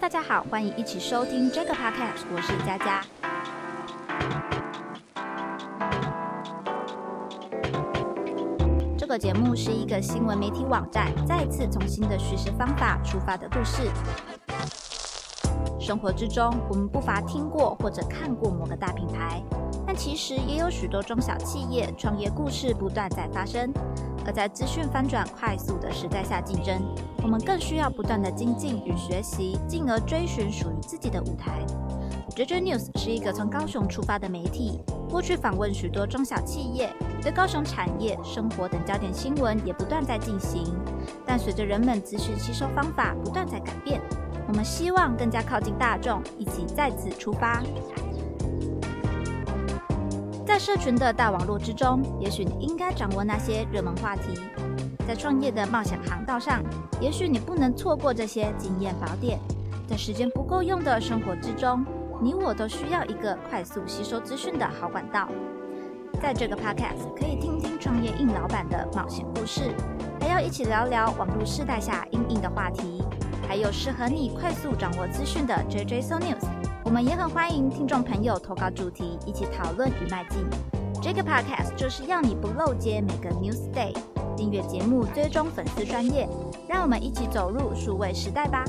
大家好，欢迎一起收听这个 Podcast，我是佳佳。这个节目是一个新闻媒体网站再次从新的叙事方法出发的故事。生活之中，我们不乏听过或者看过某个大品牌，但其实也有许多中小企业创业故事不断在发生。而在资讯翻转快速的时代下竞争，我们更需要不断的精进与学习，进而追寻属于自己的舞台。JJ News 是一个从高雄出发的媒体，过去访问许多中小企业，对高雄产业、生活等焦点新闻也不断在进行。但随着人们资讯吸收方法不断在改变，我们希望更加靠近大众，一起再次出发。在社群的大网络之中，也许你应该掌握那些热门话题。在创业的冒险航道上，也许你不能错过这些经验宝典。在时间不够用的生活之中，你我都需要一个快速吸收资讯的好管道。在这个 podcast 可以听听创业硬老板的冒险故事，还要一起聊聊网络世代下硬硬的话题，还有适合你快速掌握资讯的 JJ So News。我们也很欢迎听众朋友投稿主题，一起讨论与迈进。这个 podcast 就是要你不漏接每个 news day，订阅节目，追踪粉丝专业，让我们一起走入数位时代吧。